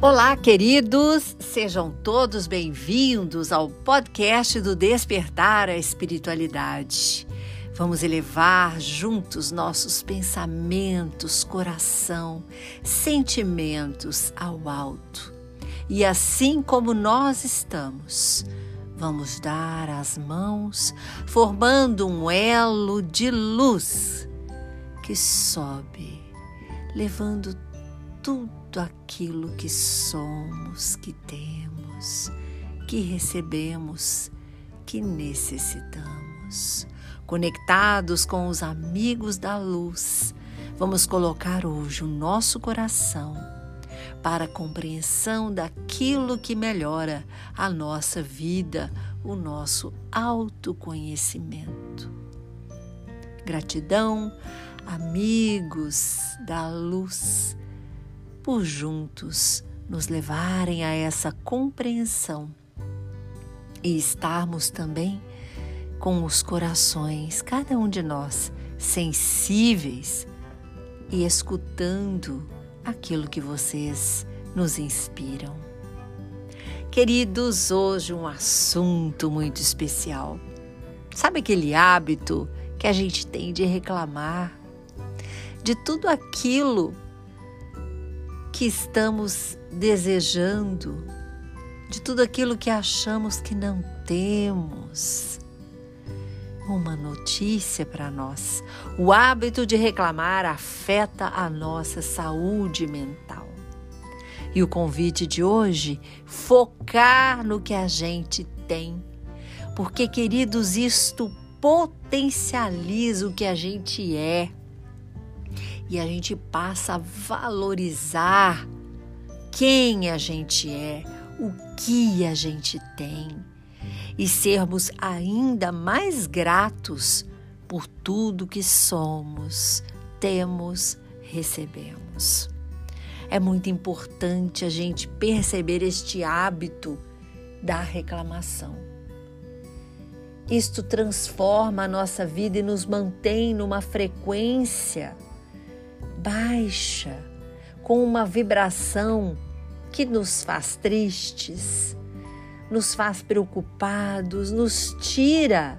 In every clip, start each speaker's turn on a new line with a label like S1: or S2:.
S1: Olá, queridos! Sejam todos bem-vindos ao podcast do Despertar a Espiritualidade. Vamos elevar juntos nossos pensamentos, coração, sentimentos ao alto. E assim como nós estamos, vamos dar as mãos, formando um elo de luz que sobe, levando tudo tudo aquilo que somos, que temos, que recebemos, que necessitamos. Conectados com os amigos da luz, vamos colocar hoje o nosso coração para a compreensão daquilo que melhora a nossa vida, o nosso autoconhecimento. Gratidão, amigos da luz por juntos nos levarem a essa compreensão e estarmos também com os corações, cada um de nós, sensíveis e escutando aquilo que vocês nos inspiram. Queridos, hoje um assunto muito especial. Sabe aquele hábito que a gente tem de reclamar de tudo aquilo que estamos desejando, de tudo aquilo que achamos que não temos. Uma notícia para nós: o hábito de reclamar afeta a nossa saúde mental. E o convite de hoje, focar no que a gente tem. Porque, queridos, isto potencializa o que a gente é e a gente passa a valorizar quem a gente é, o que a gente tem e sermos ainda mais gratos por tudo que somos, temos, recebemos. É muito importante a gente perceber este hábito da reclamação. Isto transforma a nossa vida e nos mantém numa frequência baixa, com uma vibração que nos faz tristes, nos faz preocupados, nos tira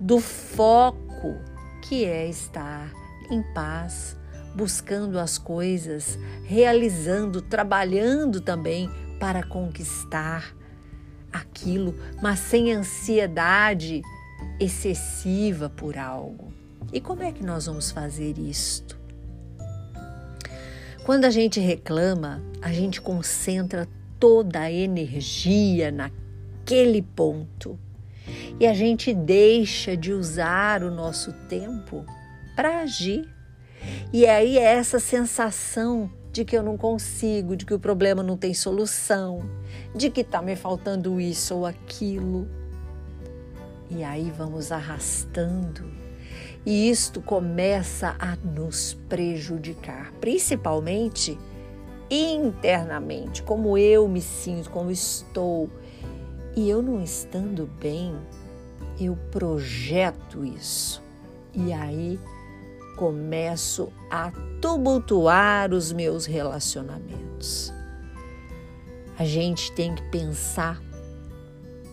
S1: do foco que é estar em paz, buscando as coisas, realizando, trabalhando também para conquistar aquilo, mas sem ansiedade excessiva por algo. E como é que nós vamos fazer isto? Quando a gente reclama, a gente concentra toda a energia naquele ponto e a gente deixa de usar o nosso tempo para agir. E aí é essa sensação de que eu não consigo, de que o problema não tem solução, de que está me faltando isso ou aquilo. E aí vamos arrastando e isto começa a nos prejudicar, principalmente internamente, como eu me sinto, como estou. E eu não estando bem, eu projeto isso. E aí começo a tumultuar os meus relacionamentos. A gente tem que pensar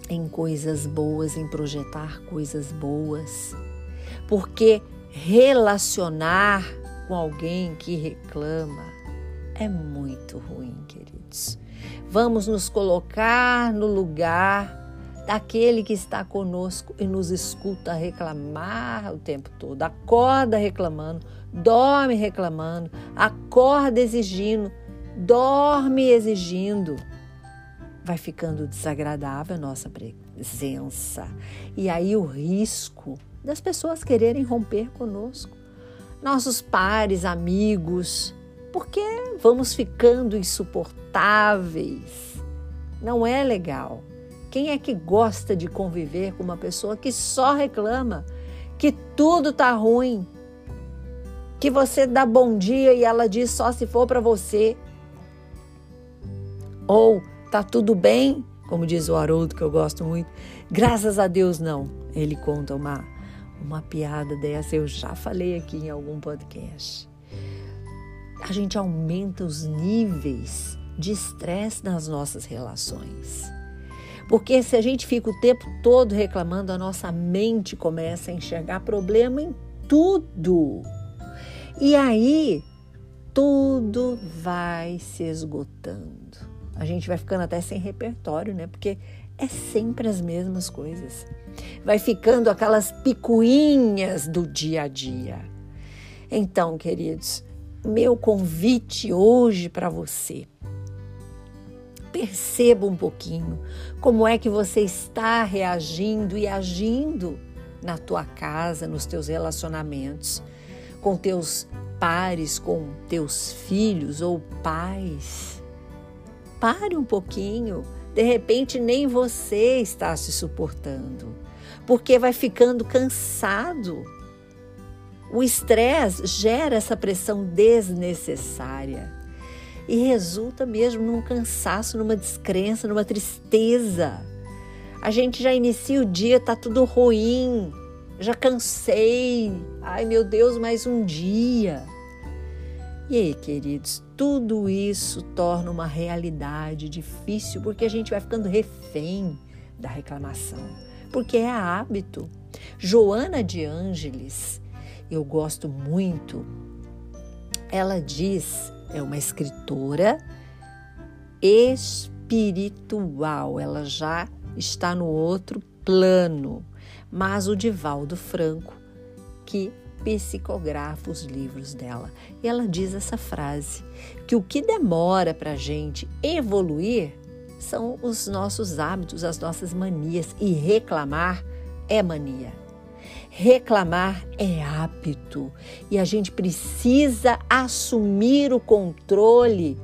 S1: em coisas boas, em projetar coisas boas porque relacionar com alguém que reclama é muito ruim, queridos. Vamos nos colocar no lugar daquele que está conosco e nos escuta reclamar o tempo todo. Acorda reclamando, dorme reclamando, acorda exigindo, dorme exigindo. Vai ficando desagradável a nossa presença. E aí o risco das pessoas quererem romper conosco, nossos pares, amigos, porque vamos ficando insuportáveis. Não é legal. Quem é que gosta de conviver com uma pessoa que só reclama, que tudo tá ruim, que você dá bom dia e ela diz só se for para você? Ou tá tudo bem, como diz o Haroldo que eu gosto muito. Graças a Deus não. Ele conta uma uma piada dessa, eu já falei aqui em algum podcast. A gente aumenta os níveis de estresse nas nossas relações. Porque se a gente fica o tempo todo reclamando, a nossa mente começa a enxergar problema em tudo. E aí tudo vai se esgotando. A gente vai ficando até sem repertório, né? Porque é sempre as mesmas coisas. Vai ficando aquelas picuinhas do dia a dia. Então, queridos, meu convite hoje para você. Perceba um pouquinho como é que você está reagindo e agindo na tua casa, nos teus relacionamentos, com teus pares, com teus filhos ou pais. Pare um pouquinho, de repente nem você está se suportando, porque vai ficando cansado o estresse gera essa pressão desnecessária e resulta mesmo num cansaço, numa descrença, numa tristeza. A gente já inicia o dia, tá tudo ruim, já cansei. Ai meu Deus, mais um dia. E aí, queridos, tudo isso torna uma realidade difícil porque a gente vai ficando refém da reclamação, porque é hábito. Joana de Ângeles, eu gosto muito. Ela diz, é uma escritora espiritual, ela já está no outro plano, mas o Divaldo Franco, que psicografa os livros dela. E ela diz essa frase: que o que demora para a gente evoluir são os nossos hábitos, as nossas manias, e reclamar é mania. Reclamar é hábito e a gente precisa assumir o controle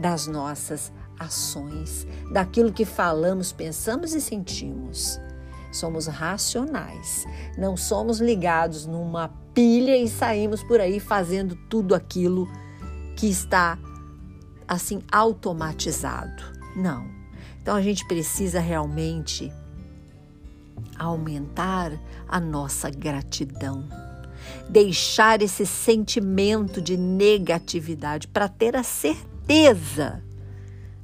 S1: das nossas ações, daquilo que falamos, pensamos e sentimos. Somos racionais, não somos ligados numa pilha e saímos por aí fazendo tudo aquilo que está assim automatizado. Não. Então a gente precisa realmente aumentar a nossa gratidão. Deixar esse sentimento de negatividade para ter a certeza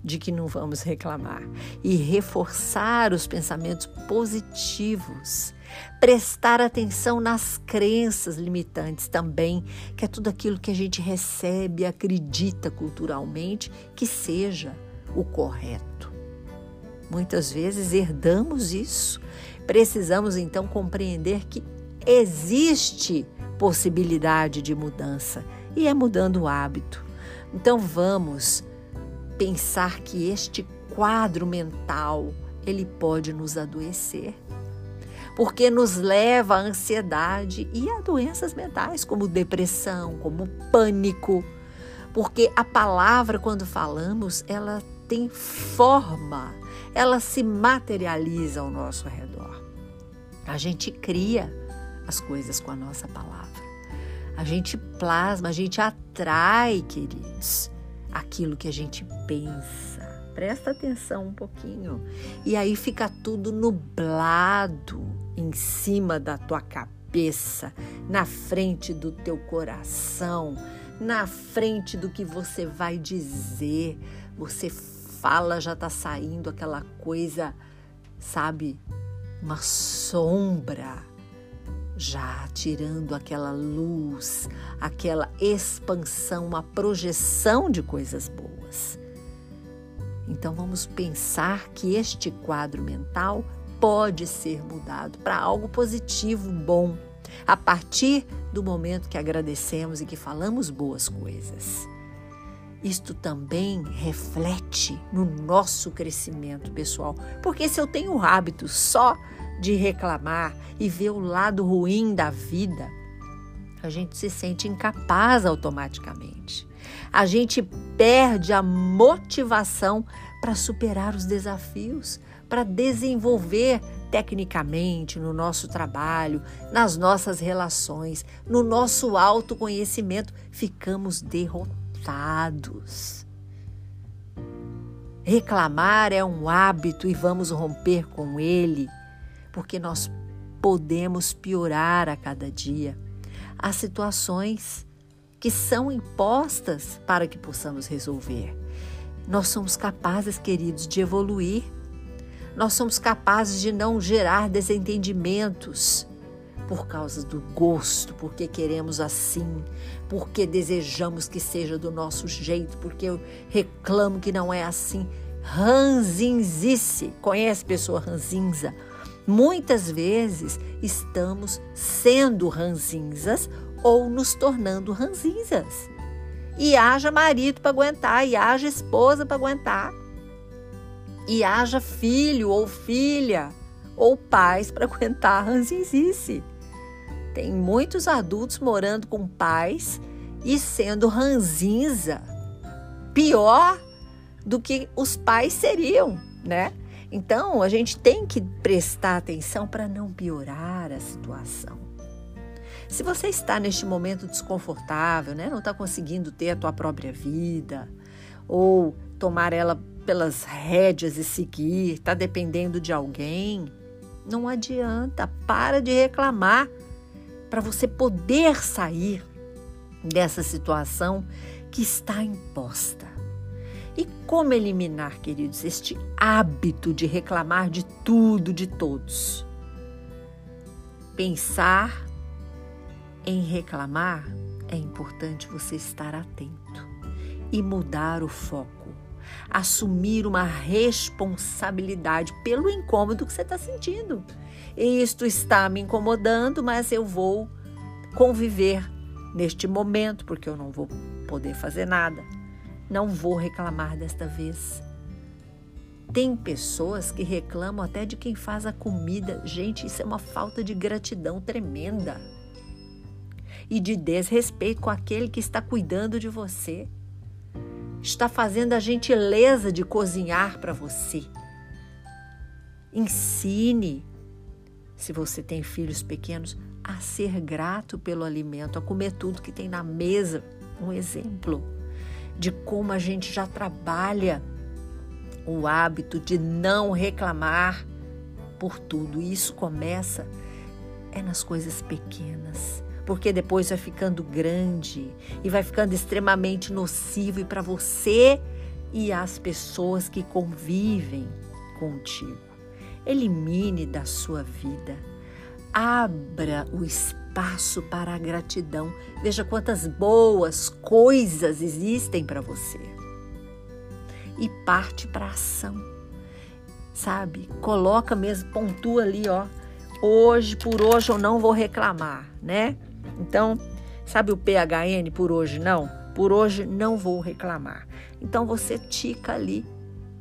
S1: de que não vamos reclamar e reforçar os pensamentos positivos. Prestar atenção nas crenças limitantes também, que é tudo aquilo que a gente recebe acredita culturalmente que seja o correto. Muitas vezes herdamos isso Precisamos então compreender que existe possibilidade de mudança e é mudando o hábito. Então vamos pensar que este quadro mental ele pode nos adoecer, porque nos leva à ansiedade e a doenças mentais como depressão, como pânico, porque a palavra quando falamos ela tem forma, ela se materializa ao nosso redor. A gente cria as coisas com a nossa palavra. A gente plasma, a gente atrai, queridos, aquilo que a gente pensa. Presta atenção um pouquinho. E aí fica tudo nublado em cima da tua cabeça, na frente do teu coração, na frente do que você vai dizer. Você fala, já tá saindo aquela coisa, sabe, uma sombra, já tirando aquela luz, aquela expansão, uma projeção de coisas boas. Então vamos pensar que este quadro mental pode ser mudado para algo positivo, bom, a partir do momento que agradecemos e que falamos boas coisas. Isto também reflete no nosso crescimento pessoal, porque se eu tenho hábito só de reclamar e ver o lado ruim da vida, a gente se sente incapaz automaticamente. A gente perde a motivação para superar os desafios, para desenvolver tecnicamente no nosso trabalho, nas nossas relações, no nosso autoconhecimento. Ficamos derrotados Reclamar é um hábito e vamos romper com ele, porque nós podemos piorar a cada dia. Há situações que são impostas para que possamos resolver. nós somos capazes, queridos, de evoluir. Nós somos capazes de não gerar desentendimentos por causa do gosto, porque queremos assim, porque desejamos que seja do nosso jeito, porque eu reclamo que não é assim. Ranzinzice. Conhece pessoa ranzinza? Muitas vezes estamos sendo ranzinzas ou nos tornando ranzinzas. E haja marido para aguentar, e haja esposa para aguentar, e haja filho ou filha ou pais para aguentar a ranzinzice. Tem muitos adultos morando com pais e sendo ranzinza, pior do que os pais seriam, né? Então, a gente tem que prestar atenção para não piorar a situação. Se você está neste momento desconfortável, né, não está conseguindo ter a tua própria vida, ou tomar ela pelas rédeas e seguir, está dependendo de alguém, não adianta, para de reclamar para você poder sair dessa situação que está imposta. E como eliminar, queridos, este hábito de reclamar de tudo, de todos? Pensar em reclamar, é importante você estar atento e mudar o foco. Assumir uma responsabilidade pelo incômodo que você está sentindo. Isto está me incomodando, mas eu vou conviver neste momento, porque eu não vou poder fazer nada. Não vou reclamar desta vez. Tem pessoas que reclamam até de quem faz a comida. Gente, isso é uma falta de gratidão tremenda e de desrespeito com aquele que está cuidando de você. Está fazendo a gentileza de cozinhar para você. Ensine, se você tem filhos pequenos, a ser grato pelo alimento, a comer tudo que tem na mesa. Um exemplo de como a gente já trabalha o hábito de não reclamar por tudo. E isso começa é nas coisas pequenas porque depois vai ficando grande e vai ficando extremamente nocivo e para você e as pessoas que convivem contigo. Elimine da sua vida. Abra o espaço para a gratidão. Veja quantas boas coisas existem para você. E parte para a ação. Sabe? Coloca mesmo, pontua ali, ó. Hoje, por hoje eu não vou reclamar, né? Então, sabe o PHN por hoje não? Por hoje não vou reclamar. Então você tica ali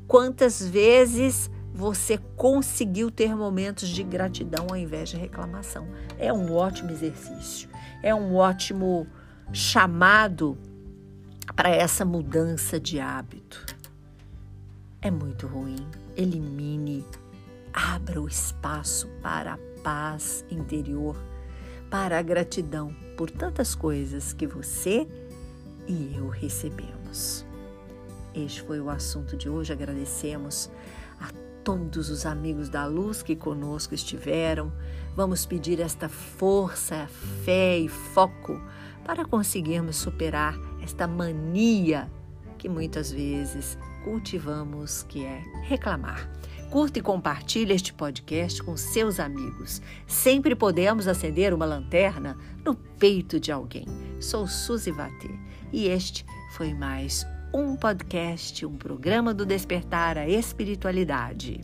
S1: quantas vezes você conseguiu ter momentos de gratidão ao invés de reclamação. É um ótimo exercício. É um ótimo chamado para essa mudança de hábito. É muito ruim. Elimine, abra o espaço para a paz interior para a gratidão por tantas coisas que você e eu recebemos. Este foi o assunto de hoje. Agradecemos todos os amigos da luz que conosco estiveram. Vamos pedir esta força, fé e foco para conseguirmos superar esta mania que muitas vezes cultivamos, que é reclamar. Curta e compartilhe este podcast com seus amigos. Sempre podemos acender uma lanterna no peito de alguém. Sou Suzy Vatê e este foi mais um podcast, um programa do Despertar a Espiritualidade.